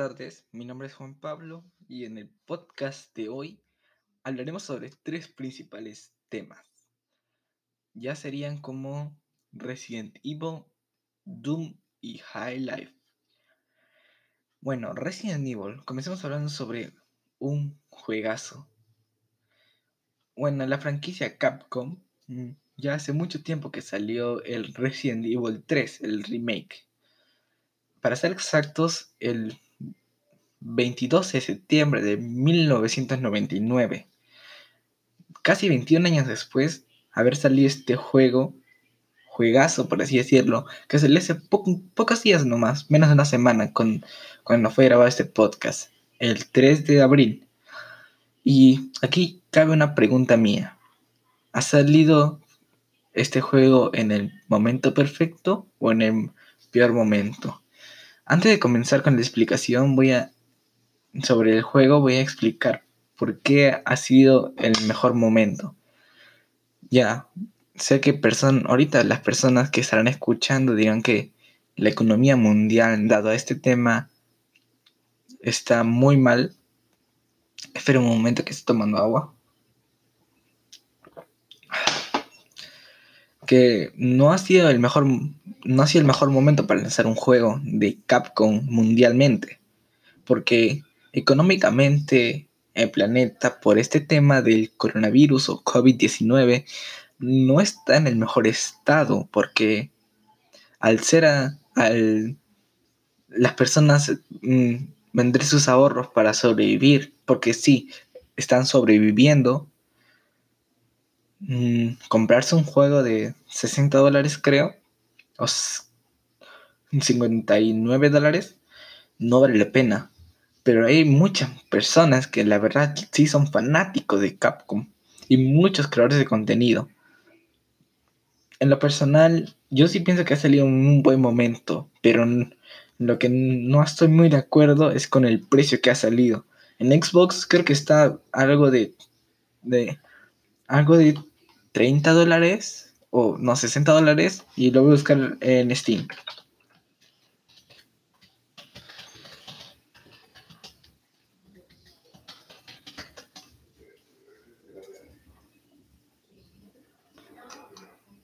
Buenas tardes, mi nombre es Juan Pablo y en el podcast de hoy hablaremos sobre tres principales temas. Ya serían como Resident Evil, Doom y High Life. Bueno, Resident Evil, comencemos hablando sobre un juegazo. Bueno, la franquicia Capcom mm, ya hace mucho tiempo que salió el Resident Evil 3, el remake para ser exactos, el 22 de septiembre de 1999. Casi 21 años después, haber salido este juego, juegazo por así decirlo, que salió hace pocos días nomás, menos de una semana, con, cuando fue grabado este podcast, el 3 de abril. Y aquí cabe una pregunta mía. ¿Ha salido este juego en el momento perfecto o en el peor momento? Antes de comenzar con la explicación, voy a sobre el juego voy a explicar por qué ha sido el mejor momento. Ya, sé que person ahorita las personas que estarán escuchando dirán que la economía mundial, dado a este tema, está muy mal. Espera un momento que estoy tomando agua. Que no ha sido el mejor no ha sido el mejor momento para lanzar un juego de Capcom mundialmente, porque económicamente el planeta por este tema del coronavirus o COVID-19 no está en el mejor estado, porque al ser a, al, las personas mm, vender sus ahorros para sobrevivir, porque sí, están sobreviviendo, mm, comprarse un juego de 60 dólares creo, 59 dólares, no vale la pena. Pero hay muchas personas que la verdad sí son fanáticos de Capcom y muchos creadores de contenido. En lo personal, yo sí pienso que ha salido un buen momento, pero lo que no estoy muy de acuerdo es con el precio que ha salido. En Xbox creo que está algo de, de algo de 30 dólares o no, 60 dólares y lo voy a buscar en Steam.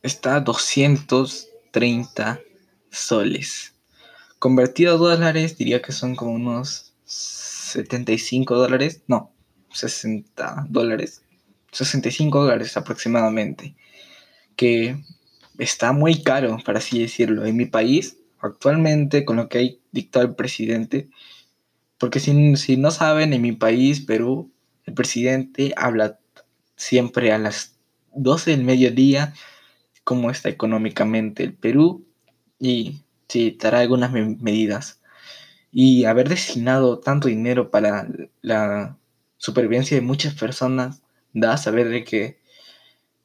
Está a 230 soles. Convertido a dólares, diría que son como unos 75 dólares. No, 60 dólares. 65 dólares aproximadamente que está muy caro, para así decirlo, en mi país actualmente con lo que hay dictado el presidente. Porque si, si no saben, en mi país, Perú, el presidente habla siempre a las 12 del mediodía cómo está económicamente el Perú y sí, dará algunas medidas. Y haber destinado tanto dinero para la supervivencia de muchas personas da a saber de que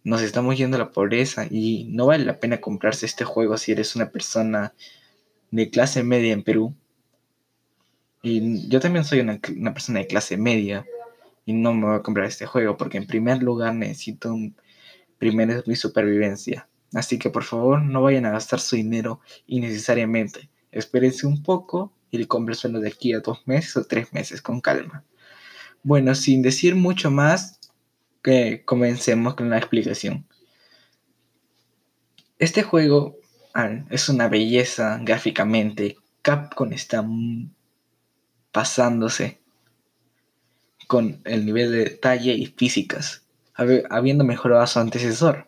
nos estamos yendo a la pobreza y no vale la pena comprarse este juego si eres una persona de clase media en Perú. Y yo también soy una, persona de clase media y no me voy a comprar este juego porque en primer lugar necesito un, primero mi supervivencia. Así que por favor no vayan a gastar su dinero innecesariamente. Espérense un poco y solo de aquí a dos meses o tres meses con calma. Bueno, sin decir mucho más, que comencemos con la explicación. Este juego es una belleza gráficamente. Capcom está pasándose con el nivel de detalle y físicas, habiendo mejorado a su antecesor,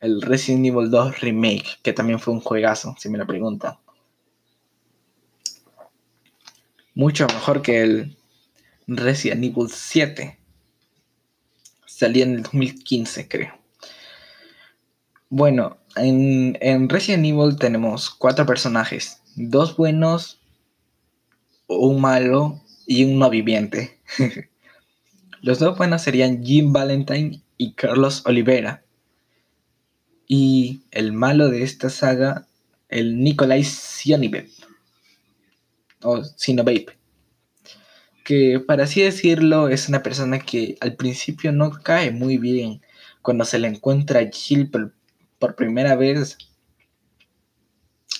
el Resident Evil 2 Remake, que también fue un juegazo, si me lo preguntan. Mucho mejor que el Resident Evil 7, salía en el 2015, creo. Bueno, en, en Resident Evil tenemos cuatro personajes, dos buenos, un malo y un no viviente. Los dos buenos serían Jim Valentine y Carlos Olivera. Y el malo de esta saga, el Nikolai Sionovape. O Sinovape que para así decirlo es una persona que al principio no cae muy bien. Cuando se le encuentra a Jill por, primera vez,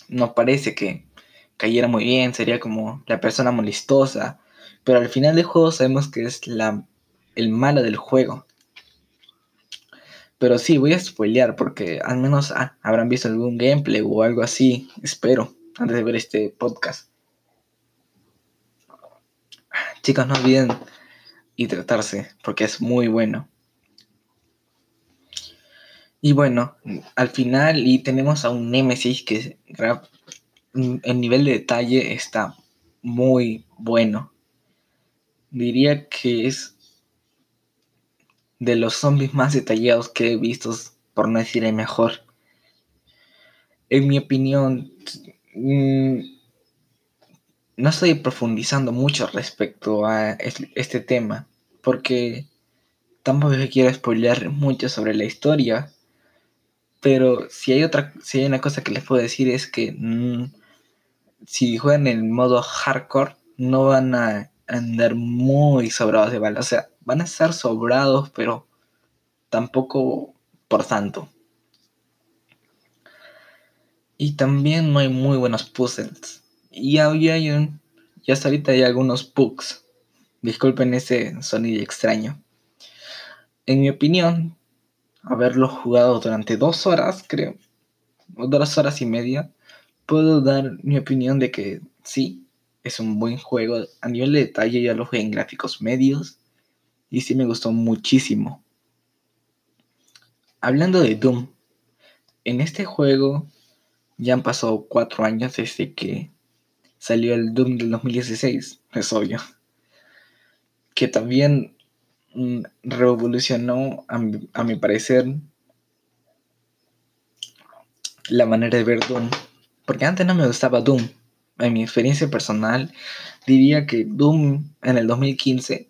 no parece que, cayera muy bien, sería como la persona molestosa, pero al final del juego sabemos que es la, el malo del juego. Pero sí, voy a spoilear porque al menos ah, habrán visto algún gameplay o algo así, espero, antes de ver este podcast. Chicos, no olviden y tratarse porque es muy bueno. Y bueno, al final y tenemos a un Nemesis que el nivel de detalle está muy bueno. Diría que es de los zombies más detallados que he visto, por no decir el mejor. En mi opinión, mm, no estoy profundizando mucho respecto a este tema, porque tampoco quiero spoiler mucho sobre la historia pero si hay otra, si hay una cosa que les puedo decir es que mm, si juegan en modo hardcore, no van a andar muy sobrados de balas. Van a estar sobrados, pero tampoco por tanto. Y también no hay muy buenos puzzles. Y hay un, ya hasta ahorita hay algunos bugs. Disculpen ese sonido extraño. En mi opinión, haberlo jugado durante dos horas, creo, o dos horas y media, puedo dar mi opinión de que sí, es un buen juego. A nivel de detalle ya lo jugué en gráficos medios y sí me gustó muchísimo. Hablando de Doom, en este juego ya han pasado cuatro años desde que salió el Doom del 2016, es obvio. Que también Mm, revolucionó, a mi, parecer, la manera de ver Doom. Porque antes no me gustaba Doom. En mi experiencia personal, diría que Doom en el 2015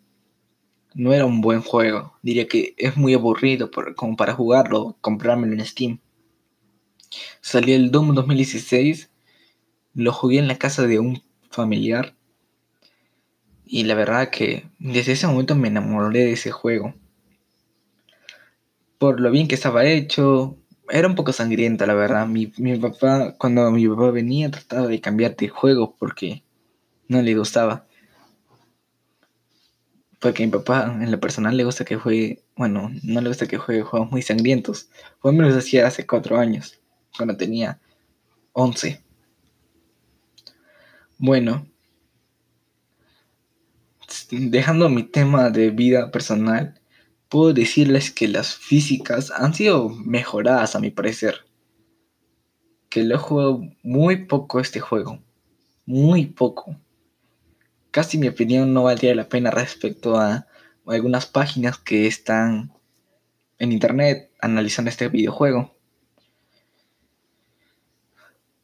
no era un buen juego. Diría que es muy aburrido como para jugarlo, comprármelo en Steam. Salió el Doom 2016, lo jugué en la casa de un familiar y la verdad que desde ese momento me enamoré de ese juego. Por lo bien que estaba hecho, era un poco sangriento, la verdad. Mi, papá, cuando mi papá venía, trataba de cambiar de juego porque no le gustaba. Porque a mi papá, en lo personal, le gusta que juegue. Bueno, no le gusta que juegue juegos muy sangrientos. Fue me los hacía hace cuatro años, cuando tenía 11. Bueno, dejando mi tema de vida personal, puedo decirles que las físicas han sido mejoradas a mi parecer. Que lo he jugado muy poco este juego. Muy poco. Casi mi opinión no valdría la pena respecto a algunas páginas que están en internet analizando este videojuego.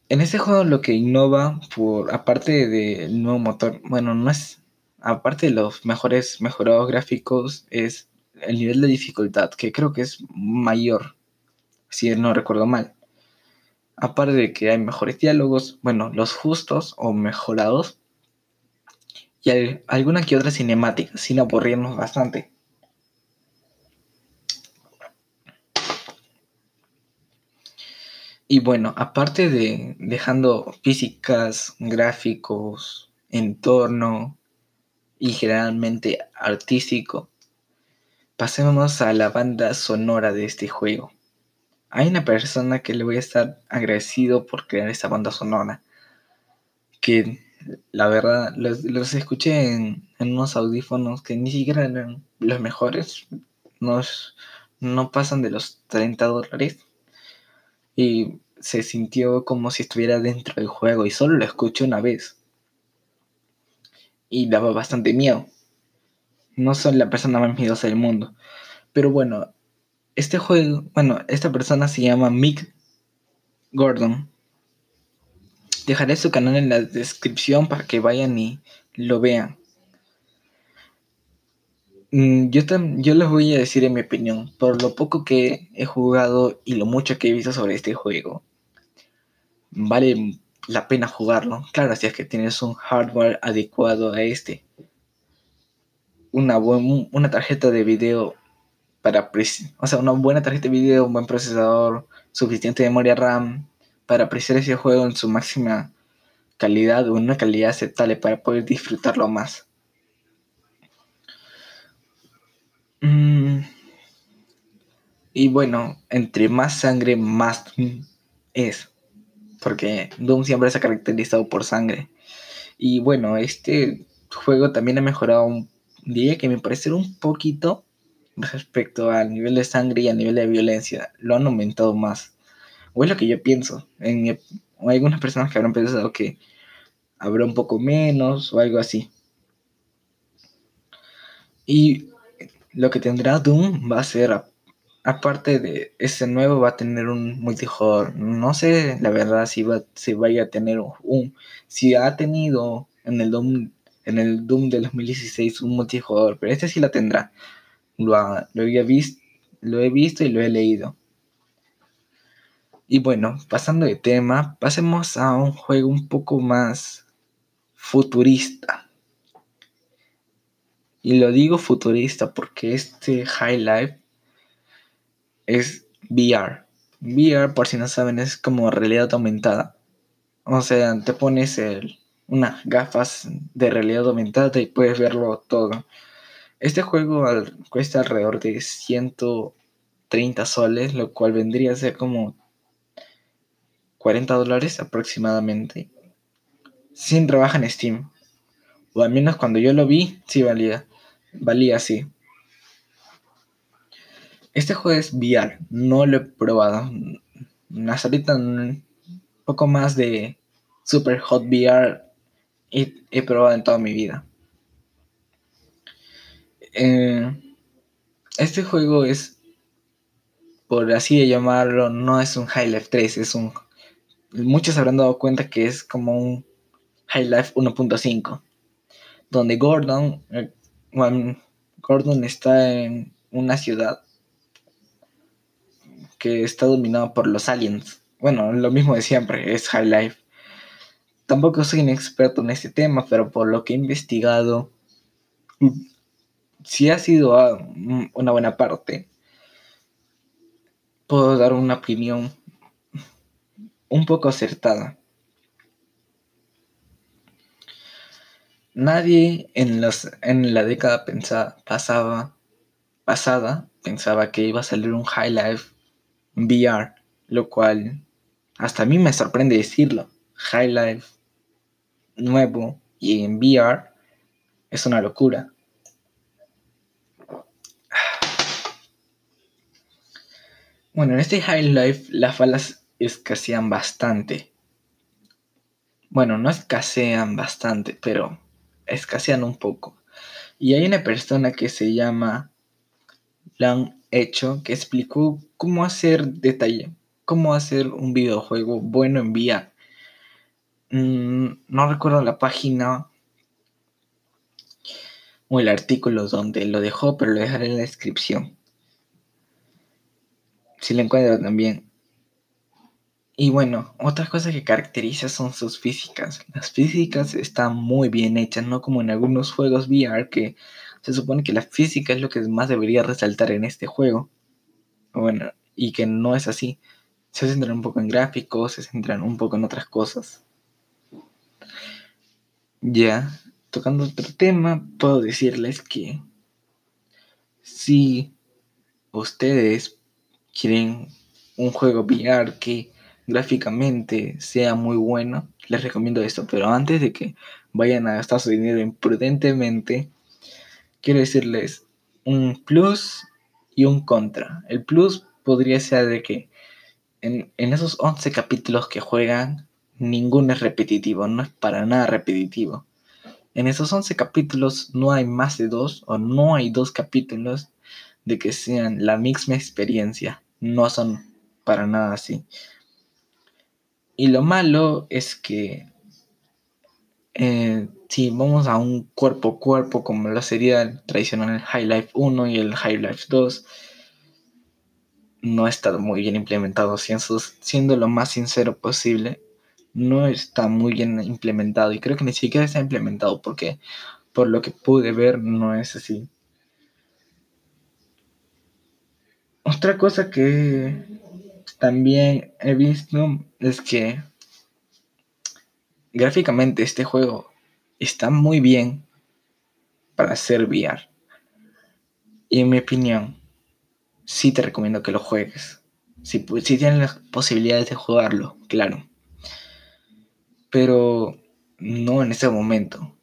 En este juego lo que innova, por aparte del nuevo motor, bueno, no es aparte de los mejores mejorados gráficos, es el nivel de dificultad, que creo que es mayor, si no recuerdo mal. Aparte de que hay mejores diálogos, bueno, los justos o mejorados, y alguna que otra cinemática, sin aburrirnos bastante. Y bueno, aparte de dejando físicas, gráficos, entorno, y generalmente artístico, pasemos a la banda sonora de este juego. Hay una persona que le voy a estar agradecido por crear esta banda sonora, que la verdad los, escuché en, unos audífonos que ni siquiera eran los mejores, no pasan de los 30 dólares y se sintió como si estuviera dentro del juego y solo lo escuché una vez y daba bastante miedo. No soy la persona más miedosa del mundo. Pero bueno, este juego, bueno, esta persona se llama Mick Gordon. Dejaré su canal en la descripción para que vayan y lo vean. Mm, yo, yo les voy a decir en mi opinión, por lo poco que he jugado y lo mucho que he visto sobre este juego, vale la pena jugarlo. Claro, si es que tienes un hardware adecuado a este. Una, una tarjeta de video para... O sea, una buena tarjeta de video, un buen procesador, suficiente memoria RAM para apreciar ese juego en su máxima calidad o una calidad aceptable para poder disfrutarlo más. Mm. Y bueno, entre más sangre, más es. Porque Doom siempre se ha caracterizado por sangre. Y bueno, este juego también ha mejorado un diría que me parece un poquito respecto al nivel de sangre y al nivel de violencia. Lo han aumentado más. O es lo que yo pienso. En hay algunas personas que habrán pensado que habrá un poco menos o algo así. Y lo que tendrá Doom va a ser, aparte de ese nuevo, va a tener un multijugador. No sé, la verdad, si, va, si vaya a tener un... Si ha tenido en el Doom, en el Doom de 2016 un multijugador, pero este sí la tendrá. Lo, lo he visto y lo he leído. Y bueno, pasando de tema, pasemos a un juego un poco más futurista. Y lo digo futurista porque este High Life es VR. VR, por si no saben, es como realidad aumentada. O sea, te pones unas gafas de realidad aumentada y puedes verlo todo. Este juego cuesta alrededor de 130 soles, lo cual vendría a ser como 40 dólares aproximadamente. Sin trabajo en Steam. O al menos cuando yo lo vi, sí valía valía así. Este juego es VR, no lo he probado. Hasta ahorita un poco más de Super Hot VR he, he probado en toda mi vida. Eh, este juego es, por así de llamarlo, no es un High Life 3, es un... Muchos habrán dado cuenta que es como un High Life 1.5, donde Gordon, Gordon está en una ciudad que está dominada por los aliens. Bueno, lo mismo de siempre, es High Life. Tampoco soy un experto en este tema, pero por lo que he investigado, si ha sido ah, una buena parte, puedo dar una opinión poco acertada. Nadie en, los, en la década pasaba, pasada pensaba que iba a salir un High Life VR, lo cual hasta a mí me sorprende decirlo. High Life nuevo y en VR es una locura. Bueno, en este High Life las balas escasean bastante. Bueno, no escasean bastante, pero escasean un poco. Y hay una persona que se llama Lan Hecho que explicó cómo hacer detalle, cómo hacer un videojuego bueno en VR. Mm, no recuerdo la página o el artículo donde lo dejó, pero lo dejaré en la descripción. Si lo encuentro también. Y bueno, otra cosa que caracteriza son sus físicas. Las físicas están muy bien hechas, no como en algunos juegos VR que se supone que la física es lo que más debería resaltar en este juego. Bueno, y que no es así. Se centran un poco en gráficos, se centran un poco en otras cosas. Ya, tocando otro tema, puedo decirles que si ustedes quieren un juego VR que gráficamente sea muy bueno, les recomiendo esto. Pero antes de que vayan a gastar su dinero imprudentemente, quiero decirles un plus y un contra. El plus podría ser de que en, esos 11 capítulos que juegan, ninguno es repetitivo, no es para nada repetitivo. En esos 11 capítulos no hay más de dos o no hay dos capítulos de que sean la misma experiencia. No son para nada así. Y lo malo es que eh, si vamos a un cuerpo a cuerpo como lo sería el tradicional High Life 1 y el High Life 2, no está muy bien implementado. Siendo lo más sincero posible, no está muy bien implementado. Y creo que ni siquiera está implementado porque por lo que pude ver no es así. Otra cosa que también he visto es que gráficamente este juego está muy bien para hacer VR. Y en mi opinión, sí te recomiendo que lo juegues. Si, si tienes las posibilidades de jugarlo, claro. Pero no en este momento.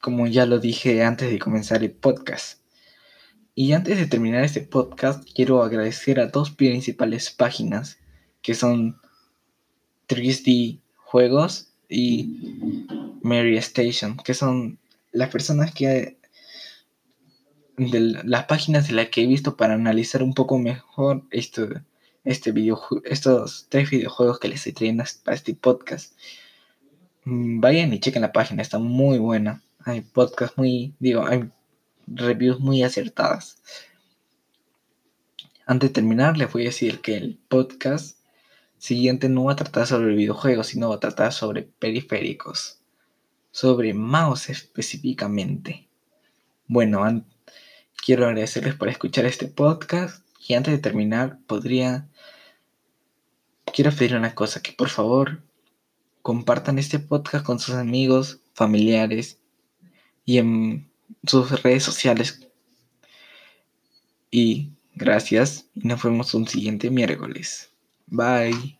Como ya lo dije antes de comenzar el podcast. Y antes de terminar este podcast, quiero agradecer a dos principales páginas que son 3D Juegos y Mary Station, que son las personas que las páginas de las que he visto para analizar un poco mejor esto, este video, estos tres videojuegos que les estoy trayendo para este podcast. Mm, vayan y chequen la página, está muy buena. Hay podcasts muy, digo, hay reviews muy acertadas. Antes de terminar, les voy a decir que el podcast siguiente no va a tratar sobre videojuegos, sino va a tratar sobre periféricos, sobre mouse específicamente. Bueno, quiero agradecerles por escuchar este podcast y antes de terminar, podría quiero pedir una cosa, que por favor compartan este podcast con sus amigos, familiares y en sus redes sociales. Y gracias y nos vemos un siguiente miércoles. Bye.